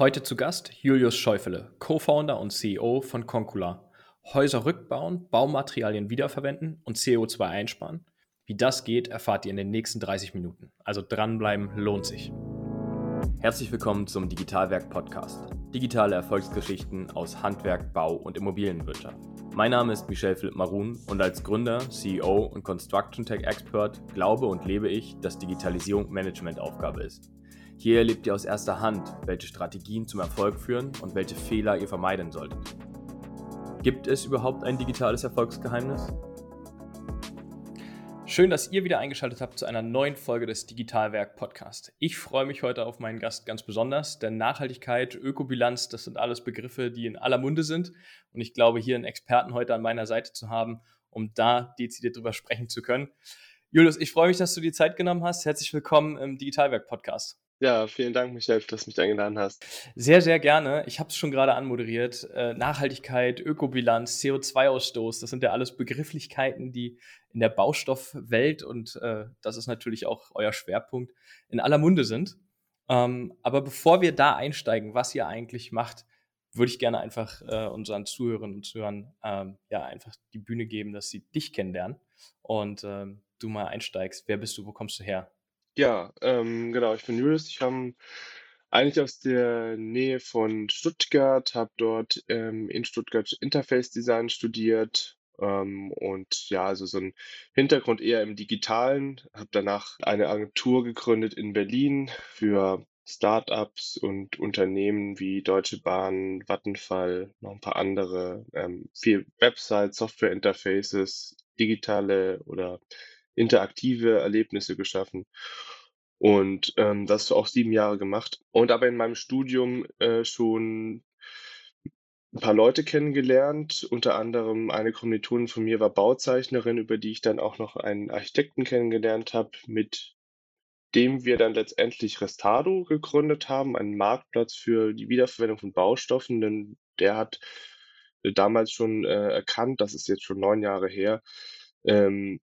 Heute zu Gast Julius Schäufele, Co-Founder und CEO von Concula. Häuser rückbauen, Baumaterialien wiederverwenden und CO2 einsparen. Wie das geht, erfahrt ihr in den nächsten 30 Minuten. Also dranbleiben lohnt sich. Herzlich willkommen zum Digitalwerk Podcast. Digitale Erfolgsgeschichten aus Handwerk, Bau und Immobilienwirtschaft. Mein Name ist Michel Philipp Marun und als Gründer, CEO und Construction Tech Expert glaube und lebe ich, dass Digitalisierung Managementaufgabe ist. Hier erlebt ihr aus erster Hand, welche Strategien zum Erfolg führen und welche Fehler ihr vermeiden solltet. Gibt es überhaupt ein digitales Erfolgsgeheimnis? Schön, dass ihr wieder eingeschaltet habt zu einer neuen Folge des Digitalwerk Podcast. Ich freue mich heute auf meinen Gast ganz besonders, denn Nachhaltigkeit, Ökobilanz, das sind alles Begriffe, die in aller Munde sind. Und ich glaube, hier einen Experten heute an meiner Seite zu haben, um da dezidiert drüber sprechen zu können. Julius, ich freue mich, dass du die Zeit genommen hast. Herzlich willkommen im Digitalwerk Podcast. Ja, vielen Dank, Michael, dass du mich eingeladen hast. Sehr, sehr gerne. Ich habe es schon gerade anmoderiert. Äh, Nachhaltigkeit, Ökobilanz, CO2-Ausstoß, das sind ja alles Begrifflichkeiten, die in der Baustoffwelt, und äh, das ist natürlich auch euer Schwerpunkt, in aller Munde sind. Ähm, aber bevor wir da einsteigen, was ihr eigentlich macht, würde ich gerne einfach äh, unseren Zuhörern und Zuhörern ähm, ja einfach die Bühne geben, dass sie dich kennenlernen und ähm, du mal einsteigst. Wer bist du? Wo kommst du her? Ja, ähm, genau, ich bin Julius. Ich komme eigentlich aus der Nähe von Stuttgart, habe dort ähm, in Stuttgart Interface Design studiert ähm, und ja, also so ein Hintergrund eher im Digitalen. Habe danach eine Agentur gegründet in Berlin für Startups und Unternehmen wie Deutsche Bahn, Vattenfall, noch ein paar andere, ähm, viel Websites, Software-Interfaces, digitale oder interaktive Erlebnisse geschaffen. Und ähm, das auch sieben Jahre gemacht. Und aber in meinem Studium äh, schon ein paar Leute kennengelernt. Unter anderem eine Kommilitonin von mir war Bauzeichnerin, über die ich dann auch noch einen Architekten kennengelernt habe, mit dem wir dann letztendlich Restado gegründet haben, einen Marktplatz für die Wiederverwendung von Baustoffen, denn der hat äh, damals schon äh, erkannt, das ist jetzt schon neun Jahre her, ähm,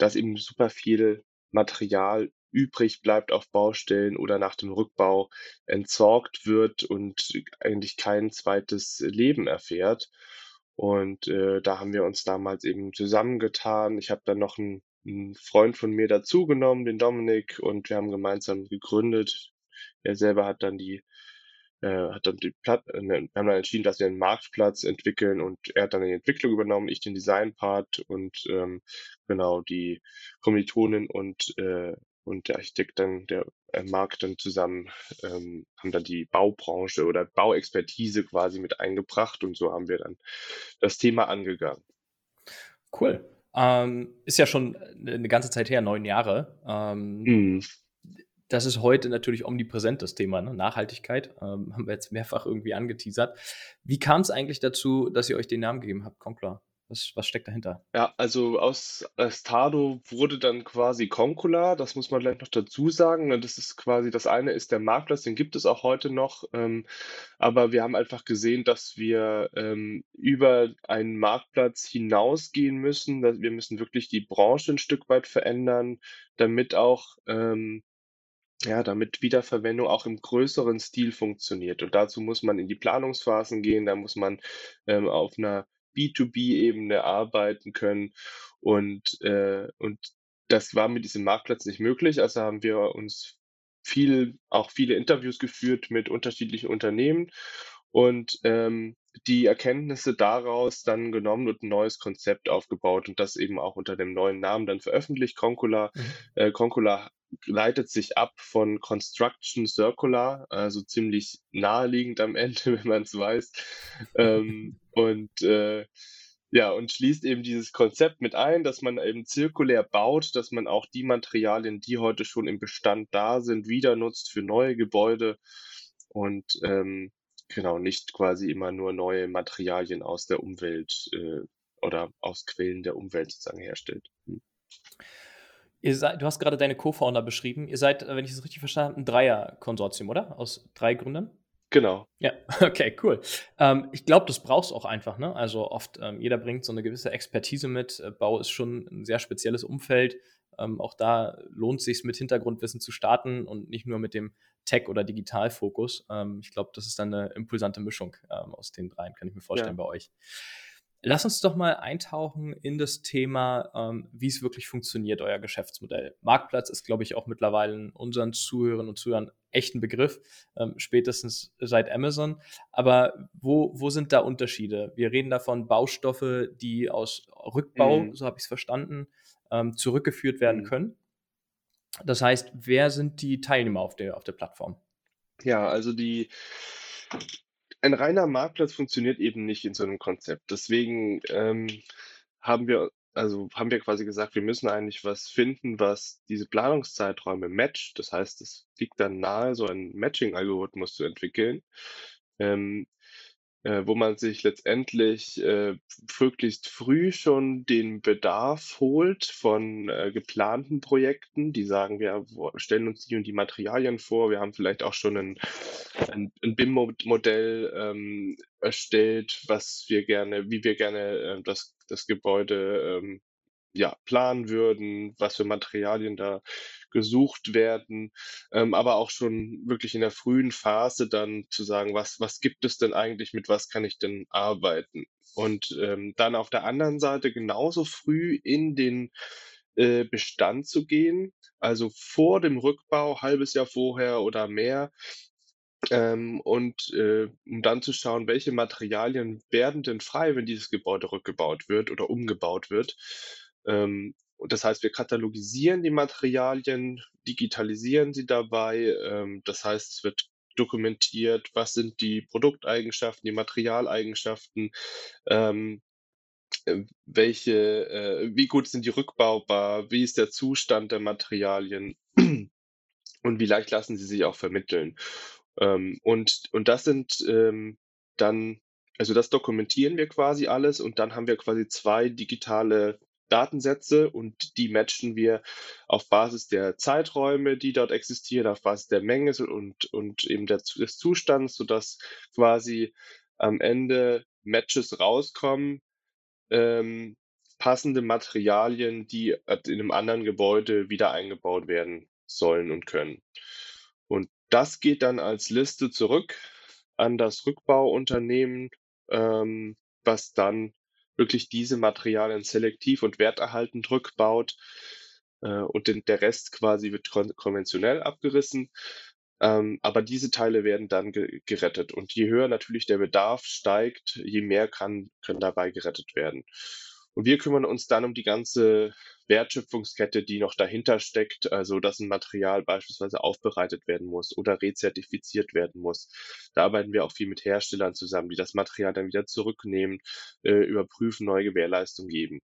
dass eben super viel Material übrig bleibt auf Baustellen oder nach dem Rückbau entsorgt wird und eigentlich kein zweites Leben erfährt. Und äh, da haben wir uns damals eben zusammengetan. Ich habe dann noch einen, einen Freund von mir dazugenommen, den Dominik, und wir haben gemeinsam gegründet. Er selber hat dann die äh, hat dann die Platt, äh, wir haben dann entschieden, dass wir einen Marktplatz entwickeln und er hat dann die Entwicklung übernommen, ich den Design-Part und ähm, genau die Kommilitonin und äh, und der Architekt dann, der äh, Markt dann zusammen ähm, haben dann die Baubranche oder Bauexpertise quasi mit eingebracht und so haben wir dann das Thema angegangen. Cool. Ähm, ist ja schon eine ganze Zeit her, neun Jahre. Ähm, mm das ist heute natürlich omnipräsent, das Thema ne? Nachhaltigkeit. Ähm, haben wir jetzt mehrfach irgendwie angeteasert. Wie kam es eigentlich dazu, dass ihr euch den Namen gegeben habt, Concula? Was, was steckt dahinter? Ja, also aus Estado wurde dann quasi Concula, das muss man gleich noch dazu sagen. Ne? Das ist quasi, das eine ist der Marktplatz, den gibt es auch heute noch. Ähm, aber wir haben einfach gesehen, dass wir ähm, über einen Marktplatz hinausgehen müssen. Wir müssen wirklich die Branche ein Stück weit verändern, damit auch ähm, ja, damit Wiederverwendung auch im größeren Stil funktioniert. Und dazu muss man in die Planungsphasen gehen, da muss man ähm, auf einer B2B-Ebene arbeiten können. Und, äh, und das war mit diesem Marktplatz nicht möglich. Also haben wir uns viel, auch viele Interviews geführt mit unterschiedlichen Unternehmen und ähm, die Erkenntnisse daraus dann genommen und ein neues Konzept aufgebaut und das eben auch unter dem neuen Namen dann veröffentlicht. Concula, mhm. äh, Concula leitet sich ab von Construction Circular, also ziemlich naheliegend am Ende, wenn man es weiß. ähm, und äh, ja, und schließt eben dieses Konzept mit ein, dass man eben zirkulär baut, dass man auch die Materialien, die heute schon im Bestand da sind, wieder nutzt für neue Gebäude und ähm, genau nicht quasi immer nur neue Materialien aus der Umwelt äh, oder aus Quellen der Umwelt sozusagen herstellt. Hm. Ihr seid, du hast gerade deine Co-Founder beschrieben. Ihr seid, wenn ich es richtig verstanden habe, ein Dreier-Konsortium, oder? Aus drei Gründern? Genau. Ja, okay, cool. Ähm, ich glaube, das brauchst auch einfach. Ne? Also oft, ähm, jeder bringt so eine gewisse Expertise mit. Äh, Bau ist schon ein sehr spezielles Umfeld. Ähm, auch da lohnt es sich mit Hintergrundwissen zu starten und nicht nur mit dem Tech- oder Digitalfokus. Ähm, ich glaube, das ist dann eine impulsante Mischung ähm, aus den dreien, kann ich mir vorstellen ja. bei euch. Lass uns doch mal eintauchen in das Thema, ähm, wie es wirklich funktioniert, euer Geschäftsmodell. Marktplatz ist, glaube ich, auch mittlerweile unseren Zuhörern und Zuhörern echt ein Begriff, ähm, spätestens seit Amazon. Aber wo, wo sind da Unterschiede? Wir reden davon Baustoffe, die aus Rückbau, mhm. so habe ich es verstanden, ähm, zurückgeführt werden mhm. können. Das heißt, wer sind die Teilnehmer auf der, auf der Plattform? Ja, also die ein reiner Marktplatz funktioniert eben nicht in so einem Konzept. Deswegen ähm, haben wir also haben wir quasi gesagt, wir müssen eigentlich was finden, was diese Planungszeiträume matcht. Das heißt, es liegt dann nahe, so einen Matching-Algorithmus zu entwickeln, ähm, äh, wo man sich letztendlich äh, möglichst früh schon den Bedarf holt von äh, geplanten Projekten, die sagen, wir stellen uns die und die Materialien vor, wir haben vielleicht auch schon ein, ein, ein BIM-Modell ähm, erstellt, was wir gerne, wie wir gerne äh, das, das Gebäude ähm, ja, planen würden, was für Materialien da gesucht werden, ähm, aber auch schon wirklich in der frühen Phase dann zu sagen, was, was gibt es denn eigentlich, mit was kann ich denn arbeiten? Und ähm, dann auf der anderen Seite genauso früh in den äh, Bestand zu gehen, also vor dem Rückbau, halbes Jahr vorher oder mehr, ähm, und äh, um dann zu schauen, welche Materialien werden denn frei, wenn dieses Gebäude rückgebaut wird oder umgebaut wird. Ähm, und das heißt, wir katalogisieren die Materialien, digitalisieren sie dabei. Ähm, das heißt, es wird dokumentiert, was sind die Produkteigenschaften, die Materialeigenschaften, ähm, äh, welche, äh, wie gut sind die rückbaubar, wie ist der Zustand der Materialien und wie leicht lassen sie sich auch vermitteln. Ähm, und, und das sind ähm, dann, also das dokumentieren wir quasi alles und dann haben wir quasi zwei digitale Datensätze und die matchen wir auf Basis der Zeiträume, die dort existieren, auf Basis der Menge und, und eben der, des Zustands, sodass quasi am Ende Matches rauskommen, ähm, passende Materialien, die in einem anderen Gebäude wieder eingebaut werden sollen und können. Und das geht dann als Liste zurück an das Rückbauunternehmen, ähm, was dann wirklich diese Materialien selektiv und werterhaltend rückbaut äh, und den, der Rest quasi wird kon konventionell abgerissen. Ähm, aber diese Teile werden dann ge gerettet. Und je höher natürlich der Bedarf steigt, je mehr kann, können dabei gerettet werden. Und wir kümmern uns dann um die ganze Wertschöpfungskette, die noch dahinter steckt, also dass ein Material beispielsweise aufbereitet werden muss oder rezertifiziert werden muss. Da arbeiten wir auch viel mit Herstellern zusammen, die das Material dann wieder zurücknehmen, äh, überprüfen, neue Gewährleistung geben,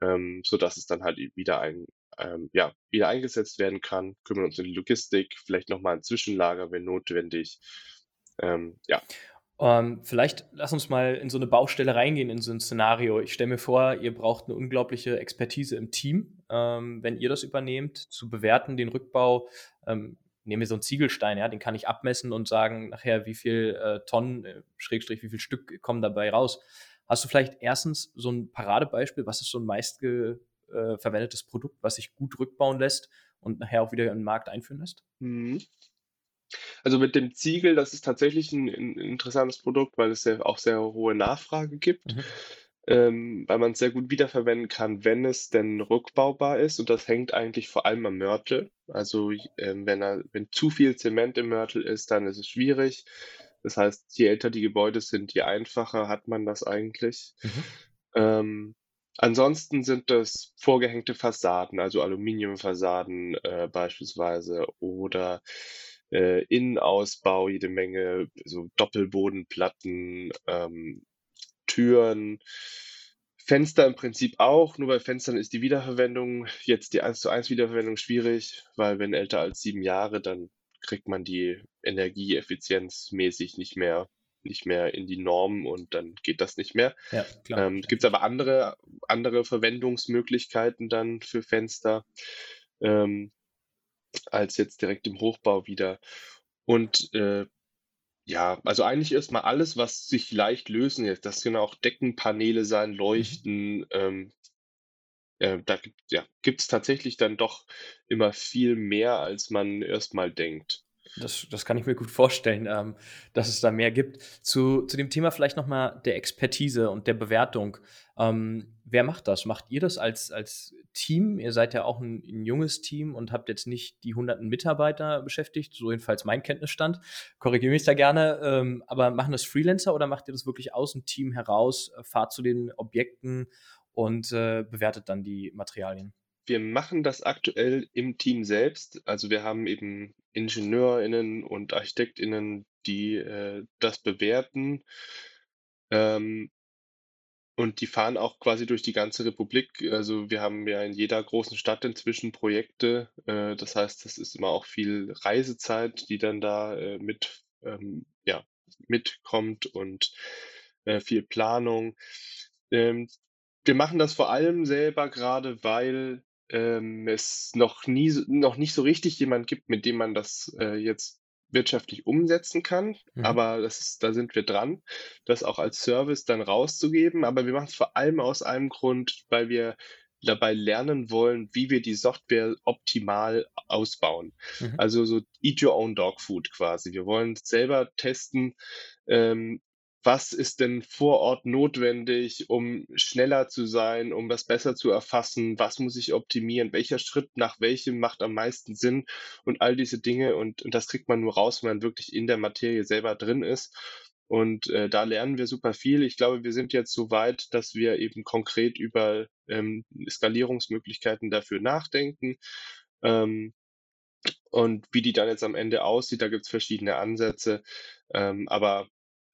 ähm, sodass es dann halt wieder ein ähm, ja, wieder eingesetzt werden kann, kümmern uns um die Logistik, vielleicht nochmal ein Zwischenlager, wenn notwendig. Ähm, ja. Ähm, vielleicht lass uns mal in so eine Baustelle reingehen, in so ein Szenario. Ich stelle mir vor, ihr braucht eine unglaubliche Expertise im Team, ähm, wenn ihr das übernehmt, zu bewerten, den Rückbau. Ähm, nehmen wir so einen Ziegelstein, ja, den kann ich abmessen und sagen nachher, wie viel äh, Tonnen, äh, Schrägstrich, wie viel Stück kommen dabei raus. Hast du vielleicht erstens so ein Paradebeispiel, was ist so ein meist äh, Produkt, was sich gut rückbauen lässt und nachher auch wieder in den Markt einführen lässt? Mhm. Also mit dem Ziegel, das ist tatsächlich ein, ein interessantes Produkt, weil es ja auch sehr hohe Nachfrage gibt, mhm. ähm, weil man es sehr gut wiederverwenden kann, wenn es denn rückbaubar ist. Und das hängt eigentlich vor allem am Mörtel. Also ähm, wenn, er, wenn zu viel Zement im Mörtel ist, dann ist es schwierig. Das heißt, je älter die Gebäude sind, je einfacher hat man das eigentlich. Mhm. Ähm, ansonsten sind das vorgehängte Fassaden, also Aluminiumfassaden äh, beispielsweise oder äh, Innenausbau, jede Menge so Doppelbodenplatten, ähm, Türen, Fenster im Prinzip auch, nur bei Fenstern ist die Wiederverwendung, jetzt die 1 zu 1 Wiederverwendung schwierig, weil wenn älter als sieben Jahre, dann kriegt man die Energieeffizienzmäßig nicht mehr nicht mehr in die Norm und dann geht das nicht mehr. Ja. Ähm, Gibt es aber andere, andere Verwendungsmöglichkeiten dann für Fenster. Ähm, als jetzt direkt im Hochbau wieder. Und äh, ja, also eigentlich erstmal alles, was sich leicht lösen lässt. Das können auch Deckenpaneele sein, mhm. Leuchten, ähm, äh, da gibt ja, gibt's tatsächlich dann doch immer viel mehr, als man erst mal denkt. Das das kann ich mir gut vorstellen, ähm, dass es da mehr gibt. Zu zu dem Thema vielleicht noch mal der Expertise und der Bewertung. Ähm, wer macht das? Macht ihr das als als Team? Ihr seid ja auch ein 'n junges Team und habt jetzt nicht die hunderten Mitarbeiter beschäftigt, so jedenfalls mein Kenntnisstand. Korrigiere mich da gerne, ähm, aber machen das Freelancer oder macht ihr das wirklich aus dem Team heraus, äh, fahrt zu den Objekten und, äh, bewertet dann die Materialien? Wir machen das aktuell im Team selbst. Also, wir haben eben IngenieurInnen und ArchitektInnen, die, äh, das bewerten. Ähm und die fahren auch quasi durch die ganze Republik. Also, wir haben ja in jeder großen Stadt inzwischen Projekte. Äh, das heißt, das ist immer auch viel Reisezeit, die dann da, äh, mit ähm, ja, mitkommt und, äh, viel Planung. Ähm, wir machen das vor allem selber gerade, weil, ähm, es noch nie noch nicht so richtig jemand gibt, mit dem man das, äh, jetzt wirtschaftlich umsetzen kann. Mhm. Aber das ist da sind wir dran, das auch als Service dann rauszugeben. Aber wir machen's vor allem aus einem Grund, weil wir dabei lernen wollen, wie wir die Software optimal ausbauen. Mhm. Also, so eat your own dog food quasi. Wir wollen selber testen, ähm, was ist denn vor Ort notwendig, um schneller zu sein, um das besser zu erfassen? Was muss ich optimieren? Welcher Schritt nach welchem macht am meisten Sinn? Und all diese Dinge. Und und das kriegt man nur raus, wenn man wirklich in der Materie selber drin ist. Und, äh, da lernen wir super viel. Ich glaube, wir sind jetzt so weit, dass wir eben konkret über, ähm, Skalierungsmöglichkeiten dafür nachdenken. Ähm, und wie die dann jetzt am Ende aussieht, da gibt's verschiedene Ansätze. Ähm, aber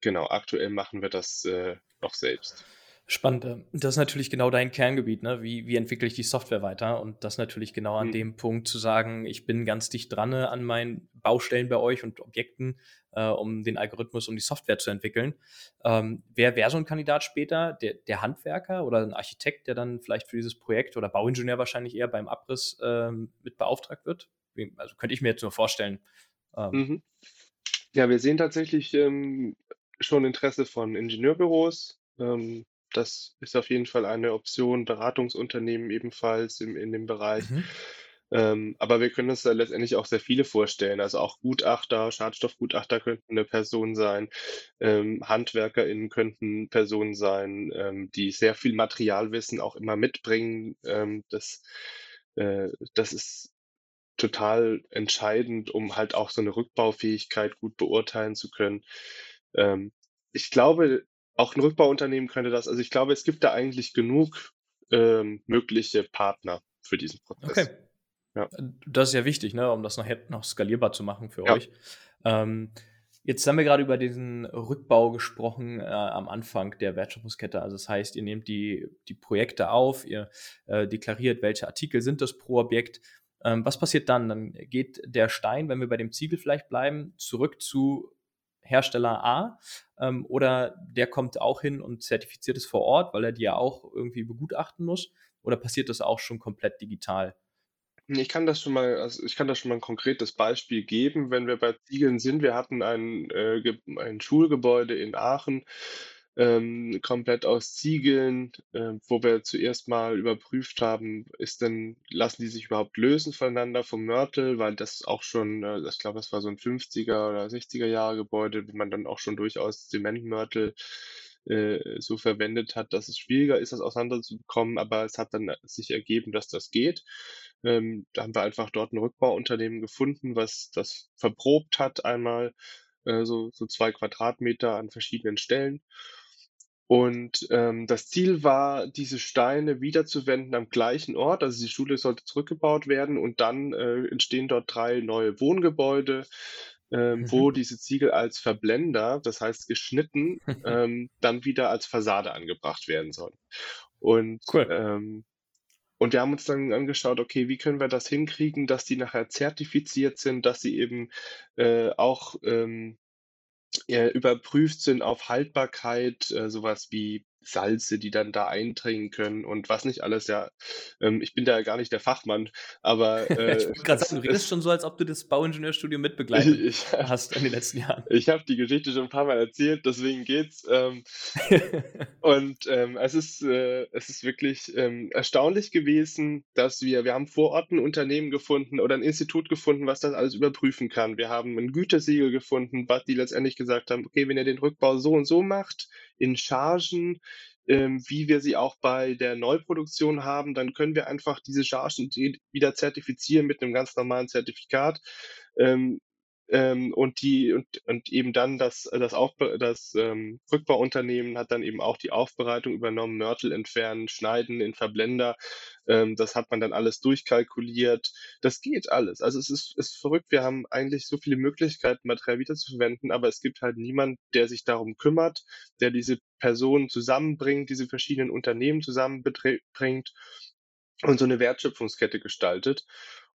genau, aktuell machen wir das, äh, noch selbst. Spannend, ähm, das ist natürlich genau dein Kerngebiet, ne? Wie wie entwickle ich die Software weiter? Und das natürlich genau an Mhm. dem Punkt zu sagen: „Ich bin ganz dicht dran, ne, an meinen Baustellen bei euch und Objekten, äh, um den Algorithmus, um die Software zu entwickeln.“ Ähm, wer wäre so 'n Kandidat später? Der der Handwerker oder 'n Architekt, der dann vielleicht für dieses Projekt oder Bauingenieur wahrscheinlich eher beim Abriss, ähm, mit beauftragt wird? Also, könnte ich mir jetzt nur vorstellen. Ähm Mhm. Ja, wir sehen tatsächlich, ähm, schon Interesse von Ingenieurbüros. Ähm, das ist auf jeden Fall eine Option, Beratungsunternehmen ebenfalls im in dem Bereich. Mhm. Ähm, aber wir können uns da letztendlich auch sehr viele vorstellen. Also, auch Gutachter, Schadstoffgutachter könnten 'ne Person sein. Ähm, HandwerkerInnen könnten Personen sein, ähm, die sehr viel Materialwissen auch immer mitbringen. Ähm, das äh, das ist total entscheidend, um halt auch so 'ne Rückbaufähigkeit gut beurteilen zu können. Ähm, ich glaube, auch 'n Rückbauunternehmen könnte das also, ich glaube, es gibt da eigentlich genug, ähm, mögliche Partner für diesen Okay. Prozess. Ja. Äh, das ist ja wichtig, ne, um das nachher noch skalierbar zu machen für Ja. euch. Ähm, jetzt haben wir grade über diesen Rückbau gesprochen, äh, am Anfang der Wertschöpfungskette. Also, das heißt, ihr nehmt die die Projekte auf, ihr, äh, deklariert, welche Artikel sind das pro Objekt. Ähm, was passiert dann? Dann geht der Stein, wenn wir bei dem Ziegel vielleicht bleiben, zurück zu Hersteller A, ähm, oder der kommt auch hin und zertifiziert es vor Ort, weil er die ja auch irgendwie begutachten muss? Oder passiert das auch schon komplett digital? Ich kann das schon mal also, ich kann da schon mal 'n konkretes Beispiel geben, wenn wir bei Ziegeln sind. Wir hatten ein, äh, ein Schulgebäude in Aachen, ähm, komplett aus Ziegeln, äh, wo wir zuerst mal überprüft haben, ist denn lassen die sich überhaupt lösen voneinander vom Mörtel, weil das auch schon, äh ich glaube, das war so 'n 50er oder 60er Jahre Gebäude, wo man dann auch schon durchaus Zementmörtel, äh, so verwendet hat, dass es schwieriger ist, das auseinanderzubekommen, aber es hat dann sich ergeben, dass das geht. Ähm, da haben wir einfach dort 'n Rückbauunternehmen gefunden, was das verprobt hat einmal, äh, so so 2 Quadratmeter an verschiedenen Stellen. Und, ähm, das Ziel war, diese Steine wiederzuverwenden am gleichen Ort. Also, die Schule sollte zurückgebaut werden und dann, äh, entstehen dort 3 neue Wohngebäude, ähm, wo Mhm. diese Ziegel als Verblender, das heißt geschnitten, ähm, dann wieder als Fassade angebracht werden sollen. Und, Cool. ähm und wir haben uns dann angeschaut: „Okay, wie können wir das hinkriegen, dass die nachher zertifiziert sind, dass sie eben, äh, auch, ähm, äh, überprüft sind auf Haltbarkeit“, äh, so was wie Salze, die dann da eindringen können und was nicht alles, ja. Ähm, ich bin da gar nicht der Fachmann, aber äh, ich wollte gerade sagen, du redest schon so, als ob du das Bauingenieurstudium mitbegleitet ich, hast in den letzten Jahren. Ich habe die Geschichte schon ein paar Mal erzählt, deswegen geht's. Ähm, und ähm, es ist äh, es ist wirklich ähm, erstaunlich gewesen, dass wir wir haben vor Ort ein Unternehmen gefunden oder ein Institut gefunden, was das alles überprüfen kann. Wir haben ein Gütesiegel gefunden, was die letztendlich gesagt haben, okay, wenn ihr den Rückbau so und so macht, in Chargen, ähm, wie wir sie auch bei der Neuproduktion haben, dann können wir einfach diese Chargen wieder zertifizieren mit einem ganz normalen Zertifikat. Ähm, ähm, und die und, und eben dann das das, das ähm, Rückbauunternehmen hat dann eben auch die Aufbereitung übernommen, Mörtel entfernen, schneiden in Verblender. Ähm, das hat man dann alles durchkalkuliert. Das geht alles. Also es ist, ist verrückt. Wir haben eigentlich so viele Möglichkeiten, Material wiederzuverwenden, aber es gibt halt niemand, der sich darum kümmert, der diese Personen zusammenbringt, diese verschiedenen Unternehmen zusammenbringt und so eine Wertschöpfungskette gestaltet.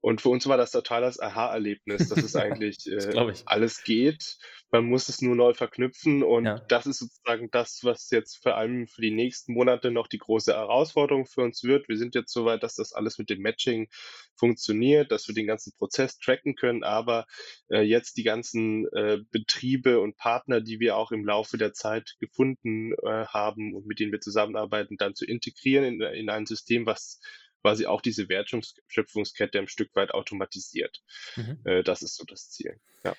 Und für uns war das total das Aha-Erlebnis, dass es eigentlich äh, alles geht. Man muss es nur neu verknüpfen und ja. das ist sozusagen das, was jetzt vor allem für die nächsten Monate noch die große Herausforderung für uns wird. Wir sind jetzt soweit, dass das alles mit dem Matching funktioniert, dass wir den ganzen Prozess tracken können, aber äh, jetzt die ganzen äh, Betriebe und Partner, die wir auch im Laufe der Zeit gefunden äh, haben und mit denen wir zusammenarbeiten, dann zu integrieren in, in ein System, was quasi auch diese Wertschöpfungskette ein Stück weit automatisiert. Mhm. Äh, das ist so das Ziel. Ja.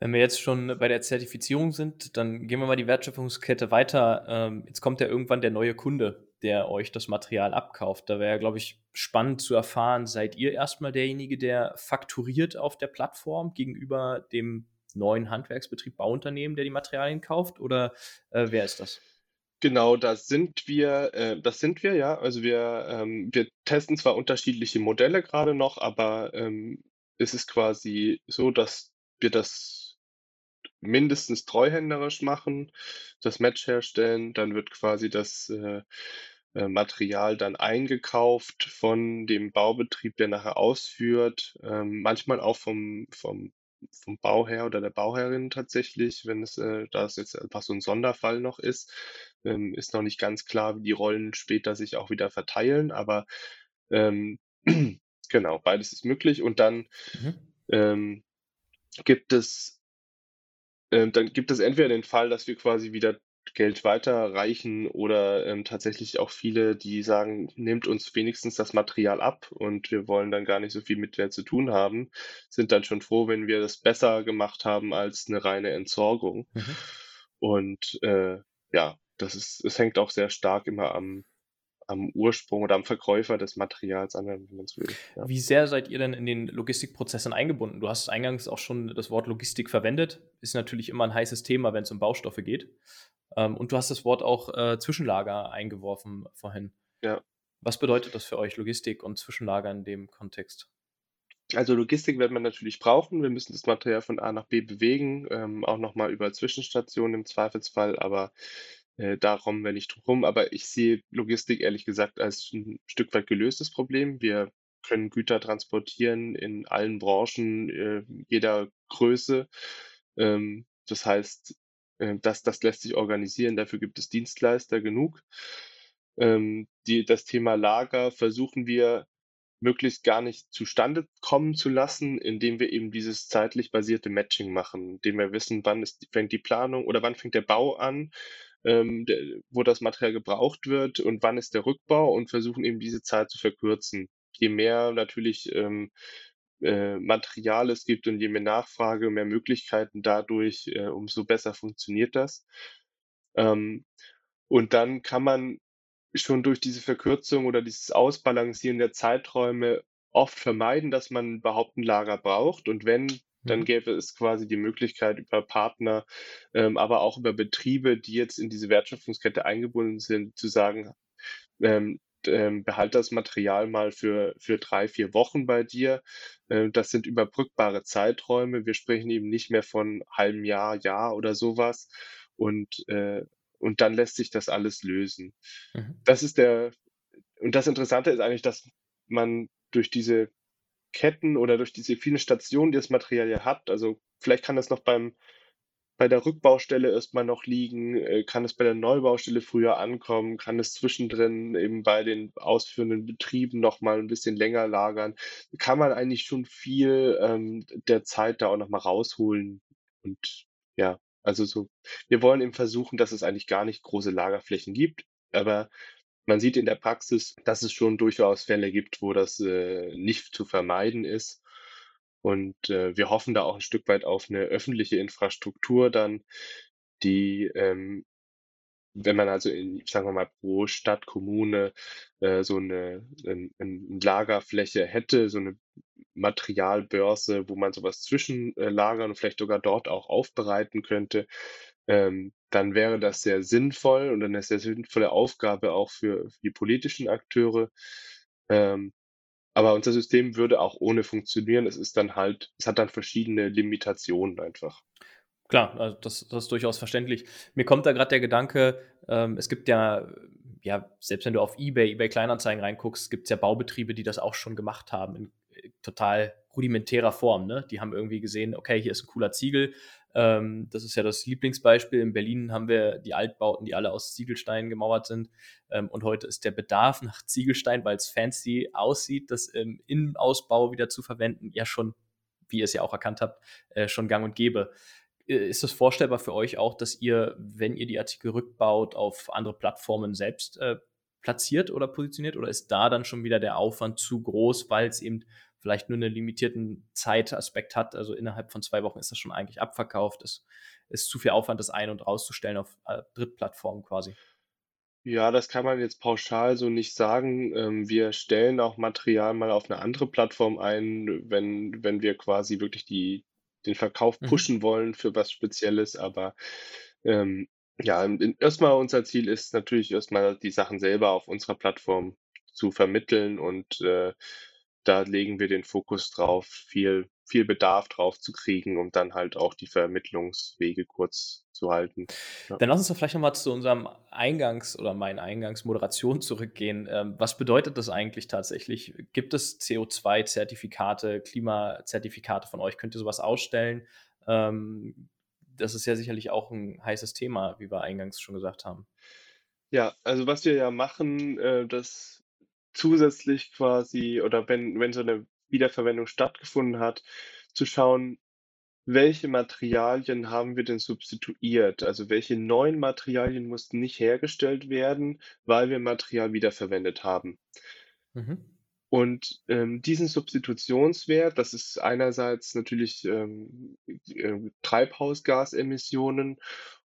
Wenn wir jetzt schon bei der Zertifizierung sind, dann gehen wir mal die Wertschöpfungskette weiter. Ähm, jetzt kommt ja irgendwann der neue Kunde, der euch das Material abkauft. Da wäre, glaube ich, spannend zu erfahren, seid ihr erstmal derjenige, der fakturiert auf der Plattform gegenüber dem neuen Handwerksbetrieb, Bauunternehmen, der die Materialien kauft? Oder äh, wer ist das? Genau, da sind wir äh, das sind wir, ja. Also wir ähm, wir testen zwar unterschiedliche Modelle gerade noch, aber, ähm, es ist quasi so, dass wir das mindestens treuhänderisch machen, das Match herstellen, dann wird quasi das, äh, äh, Material dann eingekauft von dem Baubetrieb, der nachher ausführt, ähm, manchmal auch vom vom vom Bauherr oder der Bauherrin tatsächlich, wenn es, äh, da es jetzt einfach so ein Sonderfall noch ist. Ähm, ist noch nicht ganz klar, wie die Rollen später sich auch wieder verteilen, aber ähm, genau, beides ist möglich. Und dann mhm. ähm, gibt es äh, dann gibt es entweder den Fall, dass wir quasi wieder Geld weiterreichen oder ähm, tatsächlich auch viele, die sagen, nehmt uns wenigstens das Material ab und wir wollen dann gar nicht so viel mit der zu tun haben, sind dann schon froh, wenn wir das besser gemacht haben als eine reine Entsorgung. Mhm. Und äh, ja, das ist, es hängt auch sehr stark immer am, am Ursprung oder am Verkäufer des Materials an, wenn man es will. Ja. Wie sehr seid ihr denn in den Logistikprozessen eingebunden? Du hast eingangs auch schon das Wort Logistik verwendet. Ist natürlich immer ein heißes Thema, wenn es um Baustoffe geht. Ähm, und du hast das Wort auch äh, Zwischenlager eingeworfen vorhin. Ja. Was bedeutet das für euch, Logistik und Zwischenlager in dem Kontext? Also Logistik wird man natürlich brauchen. Wir müssen das Material von A nach B bewegen, ähm, auch nochmal über Zwischenstationen im Zweifelsfall, aber äh, da kommen wir nicht drum Aber ich sehe Logistik ehrlich gesagt als ein Stück weit gelöstes Problem. Wir können Güter transportieren in allen Branchen, äh, jeder Größe. Ähm, das heißt, äh, das, das lässt sich organisieren, dafür gibt es Dienstleister genug. Ähm, die, das Thema Lager versuchen wir möglichst gar nicht zustande kommen zu lassen, indem wir eben dieses zeitlich basierte Matching machen, indem wir wissen, wann ist, fängt die Planung oder wann fängt der Bau an, ähm, der, wo das Material gebraucht wird und wann ist der Rückbau und versuchen eben diese Zeit zu verkürzen. Je mehr natürlich ähm, äh, Material es gibt und je mehr Nachfrage, mehr Möglichkeiten dadurch, äh, umso besser funktioniert das. Ähm, und dann kann man schon durch diese Verkürzung oder dieses Ausbalancieren der Zeiträume oft vermeiden, dass man überhaupt ein Lager braucht. Und wenn, dann mhm. gäbe es quasi die Möglichkeit über Partner, ähm, aber auch über Betriebe, die jetzt in diese Wertschöpfungskette eingebunden sind, zu sagen, ähm, ähm, behalt das Material mal für, für drei, vier Wochen bei dir. Äh, das sind überbrückbare Zeiträume. Wir sprechen eben nicht mehr von halbem Jahr, Jahr oder sowas. Und, äh, und dann lässt sich das alles lösen. Mhm. Das ist der, und das Interessante ist eigentlich, dass man durch diese Ketten oder durch diese vielen Stationen, die das Material ja hat, also vielleicht kann das noch beim bei der Rückbaustelle erstmal noch liegen? Äh, kann es bei der Neubaustelle früher ankommen? Kann es zwischendrin eben bei den ausführenden Betrieben noch mal 'n bisschen länger lagern? Kann man eigentlich schon viel, ähm, der Zeit da auch noch mal rausholen und ja, also so wir wollen eben versuchen, dass es eigentlich gar nicht große Lagerflächen gibt, aber man sieht in der Praxis, dass es schon durchaus Fälle gibt, wo das, äh, nicht zu vermeiden ist. Und, äh, wir hoffen da auch ein Stück weit auf eine öffentliche Infrastruktur dann, die, ähm wenn man also in, sagen wir mal, pro Stadt, Kommune, äh, so eine 'nen 'n Lagerfläche hätte, so eine Materialbörse, wo man sowas zwischenlagern lagern und vielleicht sogar dort auch aufbereiten könnte, ähm, dann wäre das sehr sinnvoll und eine sehr sinnvolle Aufgabe auch für für die politischen Akteure. Ähm, aber unser System würde auch ohne funktionieren. Es ist dann halt es hat dann verschiedene Limitationen einfach. Klar, also das das ist durchaus verständlich. Mir kommt da gerade der Gedanke, ähm, es gibt ja ja, selbst wenn du auf eBay, eBay Kleinanzeigen reinguckst, gibt es ja Baubetriebe, die das auch schon gemacht haben in äh, total rudimentärer Form, ne? Die haben irgendwie gesehen: „Okay, hier ist ein cooler Ziegel.“ Ähm, das ist ja das Lieblingsbeispiel. In Berlin haben wir die Altbauten, die alle aus Ziegelstein gemauert sind. Ähm, und heute ist der Bedarf nach Ziegelstein, weil es fancy aussieht, das im Innenausbau wieder zu verwenden, ja schon, wie ihr es ja auch erkannt habt, äh, schon gang und gäbe. Äh, ist es vorstellbar für euch auch, dass ihr, wenn ihr die Artikel rückbaut, auf andere Plattformen selbst äh, platziert oder positioniert? Oder ist da dann schon wieder der Aufwand zu groß, weil es eben vielleicht nur einen limitierten Zeitaspekt hat? Also innerhalb von zwei Wochen ist das schon eigentlich abverkauft. Es ist zu viel Aufwand, das ein- und rauszustellen auf äh, Drittplattformen quasi. Ja, das kann man jetzt pauschal so nicht sagen. Ähm, wir stellen auch Material mal auf eine andere Plattform ein, wenn wenn wir quasi wirklich die den Verkauf Mhm. pushen wollen für was Spezielles, aber, ähm, ja, in erst unser Ziel ist natürlich erstmal die Sachen selber auf unserer Plattform zu vermitteln und, äh, da legen wir den Fokus drauf, viel viel Bedarf drauf zu kriegen, um dann halt auch die Vermittlungswege kurz zu halten. Ja. Dann lass uns doch vielleicht noch mal zu unserem Eingangs oder meinen Eingangsmoderation zurückgehen. Ähm, was bedeutet das eigentlich tatsächlich? Gibt es CO2-Zertifikate, Klimazertifikate von euch? Könnt ihr sowas ausstellen? Ähm, das ist ja sicherlich auch ein heißes Thema, wie wir eingangs schon gesagt haben. Ja, also was wir ja machen, äh, das zusätzlich quasi oder wenn wenn so eine Wiederverwendung stattgefunden hat, zu schauen, welche Materialien haben wir denn substituiert? Also, welche neuen Materialien mussten nicht hergestellt werden, weil wir Material wiederverwendet haben? Mhm. Und, ähm, diesen Substitutionswert, das ist einerseits natürlich, ähm, äh, Treibhausgasemissionen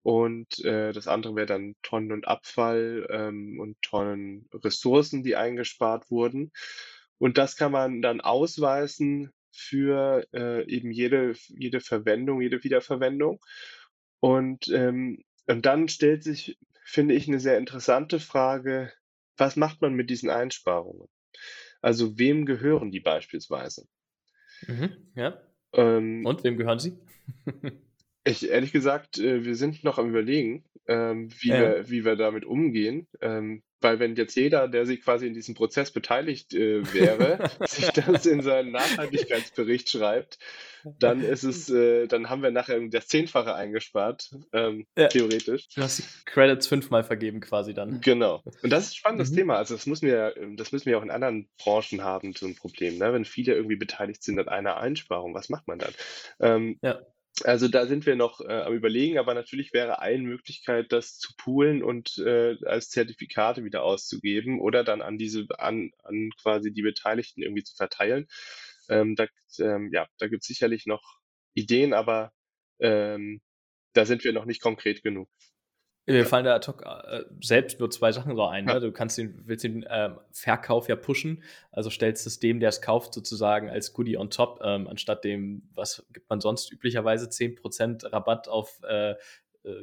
und, äh, das andere wäre dann Tonnen und Abfall, ähm, und Tonnen Ressourcen, die eingespart wurden. Und das kann man dann ausweisen für, äh, eben jede jede Verwendung, jede Wiederverwendung. Und, ähm, und dann stellt sich, finde ich, eine sehr interessante Frage: Was macht man mit diesen Einsparungen? Also, wem gehören die beispielsweise? Mhm. Ja. Ähm, Und wem gehören sie? ich ehrlich gesagt, äh, wir sind noch am Überlegen, ähm, wie Ja. wir wie wir damit umgehen. Ähm, weil wenn jetzt jeder, der sich quasi in diesem Prozess beteiligt, äh, wäre, sich das in seinen Nachhaltigkeitsbericht schreibt, dann ist es äh, dann haben wir nachher das Zehnfache eingespart, ähm, Ja. theoretisch. Du hast die Credits fünfmal vergeben quasi dann. Genau. Und das ist 'n spannendes Mhm. Thema. Also, das müssen wir das müssen wir auch in anderen Branchen haben, so 'n Problem, ne? Wenn viele irgendwie beteiligt sind an einer Einsparung, was macht man dann? Ja. Also, da sind wir noch, äh, am Überlegen, aber natürlich wäre eine Möglichkeit, das zu poolen und, äh, als Zertifikate wieder auszugeben oder dann an diese an an quasi die Beteiligten irgendwie zu verteilen. Ähm, da ähm, ja, da gibt's sicherlich noch Ideen, aber, ähm, da sind wir noch nicht konkret genug. Mir fallen da ad hoc, äh, selbst nur 2 Sachen so ein, ne? Du kannst den willst den, ähm, Verkauf ja pushen, also stellst es dem, der es kauft, sozusagen als Goodie on top, ähm, anstatt dem was gibt man sonst üblicherweise 10% Rabatt auf, äh, äh,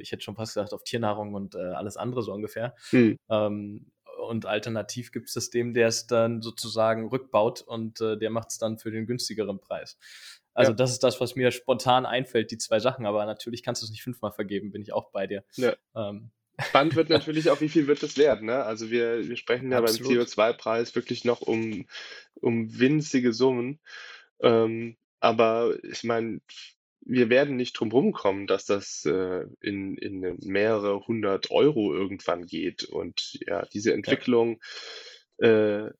ich hätte schon fast gesagt, auf Tiernahrung und, äh, alles andere so ungefähr. mhm, Ähm, und alternativ gibt es dem, der es dann sozusagen rückbaut und, äh, der macht es dann für den günstigeren Preis. Also, ja, das ist das, was mir spontan einfällt, die 2 Sachen, aber natürlich kannst du es nicht fünfmal vergeben, bin ich auch bei dir. ja. Ähm, Spannend wird natürlich auch, wie viel wird es werden, ne? Also, wir wir sprechen ja beim absolut. CO2-Preis wirklich noch um um winzige Summen. Ähm, aber ich meine, wir werden nicht drum rumkommen, dass das, äh, in in mehrere hundert Euro irgendwann geht. Und ja, diese Ja. Entwicklung, äh,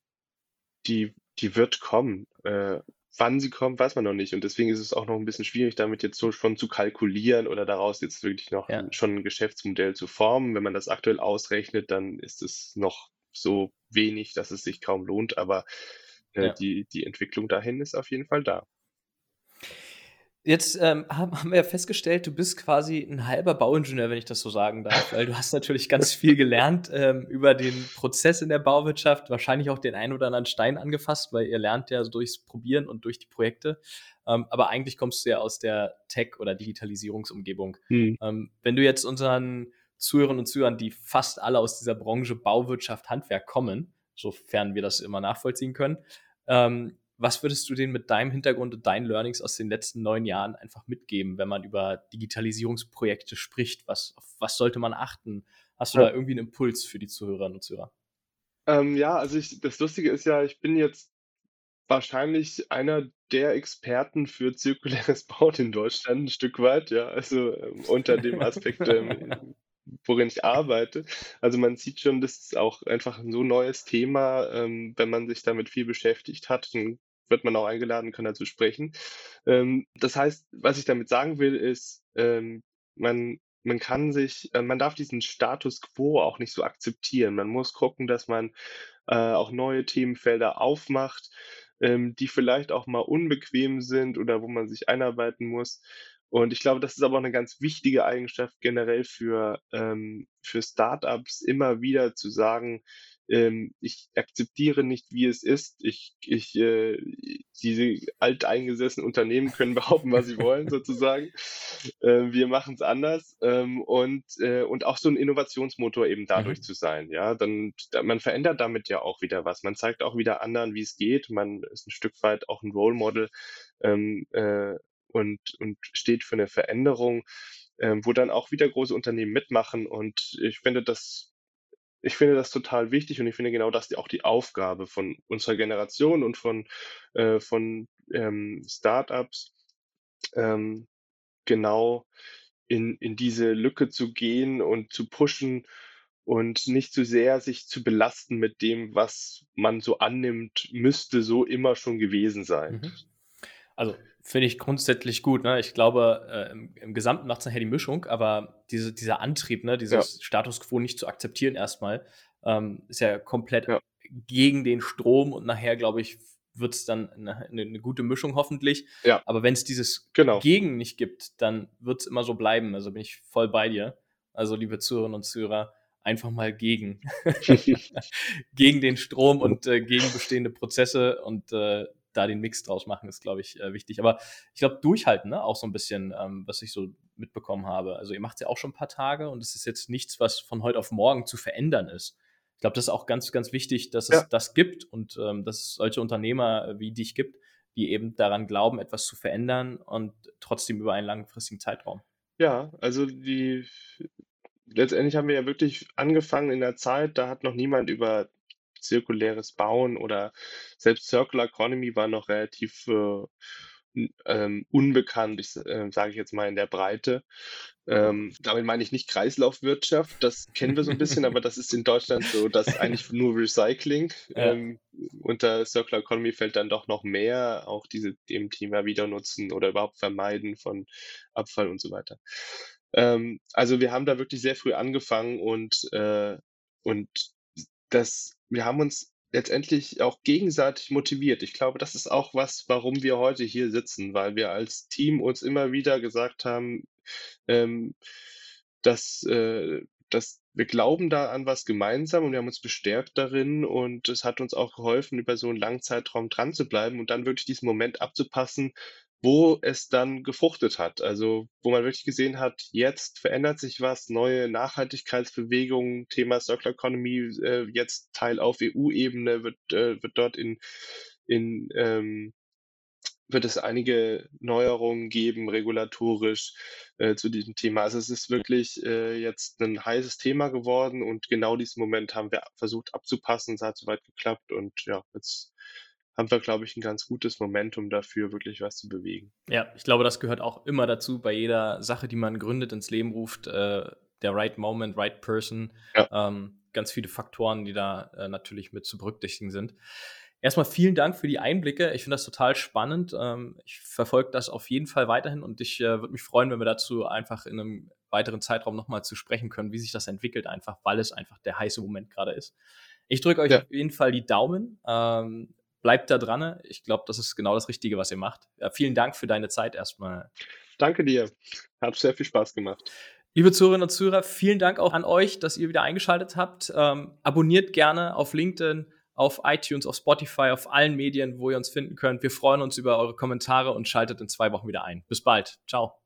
die die wird kommen. Äh, wann sie kommt, weiß man noch nicht. Und deswegen ist es auch noch ein bisschen schwierig, damit jetzt so schon zu kalkulieren oder daraus jetzt wirklich noch Ja. schon 'n Geschäftsmodell zu formen. Wenn man das aktuell ausrechnet, dann ist es noch so wenig, dass es sich kaum lohnt, aber, äh, Ja. die die Entwicklung dahin ist auf jeden Fall da. Jetzt, ähm, haben wir ja festgestellt, du bist quasi 'n halber Bauingenieur, wenn ich das so sagen darf, weil du hast natürlich ganz viel gelernt, ähm, über den Prozess in der Bauwirtschaft, wahrscheinlich auch den einen oder anderen Stein angefasst, weil ihr lernt ja so durchs Probieren und durch die Projekte. Ähm, aber eigentlich kommst du ja aus der Tech oder Digitalisierungsumgebung. Mhm. Ähm, wenn du jetzt unseren Zuhörerinnen und Zuhörern, die fast alle aus dieser Branche Bauwirtschaft, Handwerk kommen, sofern wir das immer nachvollziehen können, ähm, was würdest du denen mit deinem Hintergrund und deinen Learnings aus den letzten 9 Jahren einfach mitgeben, wenn man über Digitalisierungsprojekte spricht? Was auf was sollte man achten? Hast du Ja. da irgendwie 'n Impuls für die Zuhörerinnen und Zuhörer? Ähm, ja, also ich das Lustige ist ja, ich bin jetzt wahrscheinlich einer der Experten für zirkuläres Bauen in Deutschland 'n Stück weit, ja, also, ähm, unter dem Aspekt, ähm, worin ich arbeite. Also, man sieht schon, das ist auch einfach 'n so neues Thema. Ähm, wenn man sich damit viel beschäftigt hat, dann wird man auch eingeladen, kann dazu sprechen. Ähm, das heißt, was ich damit sagen will, ist, ähm, man man kann sich äh, man darf diesen Status quo auch nicht so akzeptieren. Man muss gucken, dass man, äh, auch neue Themenfelder aufmacht, ähm, die vielleicht auch mal unbequem sind oder wo man sich einarbeiten muss. Und ich glaube, das ist aber auch 'ne ganz wichtige Eigenschaft generell für, ähm für Start-ups, immer wieder zu sagen, ähm: „Ich akzeptiere nicht, wie es ist. Ich ich, äh diese alteingesessenen Unternehmen können behaupten, was sie wollen sozusagen. Äh, wir machen's anders.“ Ähm, und äh, und auch so 'n Innovationsmotor eben dadurch Mhm. zu sein, ja? Dann man verändert damit ja auch wieder was. Man zeigt auch wieder anderen, wie's geht. Man ist 'n Stück weit auch 'n Role Model, ähm, äh, und und steht für 'ne Veränderung, ähm, wo dann auch wieder große Unternehmen mitmachen. Und ich finde das ich finde das total wichtig und ich finde genau das auch die Aufgabe von unserer Generation und von äh, von, ähm, Start-ups, ähm, genau in in diese Lücke zu gehen und zu pushen und nicht zu sehr sich zu belasten mit dem, was man so annimmt, müsste so immer schon gewesen sein. Mhm. Also, finde ich grundsätzlich gut, ne? Ich glaube, äh, im im Gesamten macht's nachher die Mischung, aber diese dieser Antrieb, ne, Ja. dieses Status quo nicht zu akzeptieren erst mal, ähm, ist ja komplett Ja. gegen den Strom und nachher, glaube ich, wird's dann 'ne 'ne 'ne gute Mischung hoffentlich. Ja. Aber wenn's dieses Genau. Gegen nicht gibt, dann wird's immer so bleiben. Also, bin ich voll bei dir. Also, liebe Zuhörerinnen und Zuhörer, einfach mal gegen gegen den Strom und, äh, gegen bestehende Prozesse und, äh, da den Mix draus machen, ist, glaube ich, äh, wichtig. Aber ich glaube, durchhalten, ne, auch so 'n bisschen, ähm, was ich so mitbekommen habe. Also, ihr macht's ja auch schon 'n paar Tage und es ist jetzt nichts, was von heute auf morgen zu verändern ist. Ich glaube, das ist auch ganz, ganz wichtig, dass Ja. es das gibt und, ähm, dass es solche Unternehmer wie dich gibt, die eben daran glauben, etwas zu verändern und trotzdem über einen langfristigen Zeitraum. Ja, also die letztendlich haben wir ja wirklich angefangen in der Zeit, da hat noch niemand über zirkuläres Bauen oder selbst Circular Economy war noch relativ, äh, ähm, unbekannt, ich äh, sage ich jetzt mal in der Breite. Ähm, damit meine ich nicht Kreislaufwirtschaft, das kennen wir so 'n bisschen, aber das ist in Deutschland so, dass eigentlich nur Recycling. Ja. Ähm, unter Circular Economy fällt dann doch noch mehr, auch diese dem Thema Wiedernutzen oder überhaupt Vermeiden von Abfall und so weiter. Ähm, also, wir haben da wirklich sehr früh angefangen und, äh und das wir haben uns letztendlich auch gegenseitig motiviert. Ich glaube, das ist auch was, warum wir heute hier sitzen, weil wir als Team uns immer wieder gesagt haben, ähm, dass äh, dass wir glauben da an was gemeinsam und wir haben uns bestärkt darin und es hat uns auch geholfen, über so 'n langen Zeitraum dranzubleiben und dann wirklich diesen Moment abzupassen, wo es dann gefruchtet hat. Also, wo man wirklich gesehen hat, jetzt verändert sich was, neue Nachhaltigkeitsbewegungen, Thema Circular Economy, äh, jetzt Teil auf EU-Ebene, wird äh, wird dort in in, ähm wird es einige Neuerungen geben, regulatorisch, äh, zu diesem Thema. Also, es ist wirklich, äh, jetzt 'nen heißes Thema geworden und genau diesen Moment haben wir versucht abzupassen. Es hat so weit geklappt und ja, jetzt haben wir, glaube ich, ein ganz gutes Momentum dafür, wirklich was zu bewegen. Ja, ich glaube, das gehört auch immer dazu, bei jeder Sache, die man gründet, ins Leben ruft, äh, der right moment, right person. Ja. Ähm, ganz viele Faktoren, die da äh, natürlich mit zu berücksichtigen sind. Erstmal vielen Dank für die Einblicke. Ich finde das total spannend. Ähm, ich verfolge das auf jeden Fall weiterhin und ich äh, würde mich freuen, wenn wir dazu einfach in einem weiteren Zeitraum nochmal zu sprechen können, wie sich das entwickelt, einfach weil es einfach der heiße Moment gerade ist. Ich drücke euch ja. auf jeden Fall die Daumen. Ähm, bleibt da dran. Ich glaube, das ist genau das Richtige, was ihr macht. Ja, vielen Dank für deine Zeit erstmal. Danke dir. Hat sehr viel Spaß gemacht. Liebe Zuhörerinnen und Zuhörer, vielen Dank auch an euch, dass ihr wieder eingeschaltet habt. Ähm, abonniert gerne auf LinkedIn, auf iTunes, auf Spotify, auf allen Medien, wo ihr uns finden könnt. Wir freuen uns über eure Kommentare und schaltet in zwei Wochen wieder ein. Bis bald. Ciao.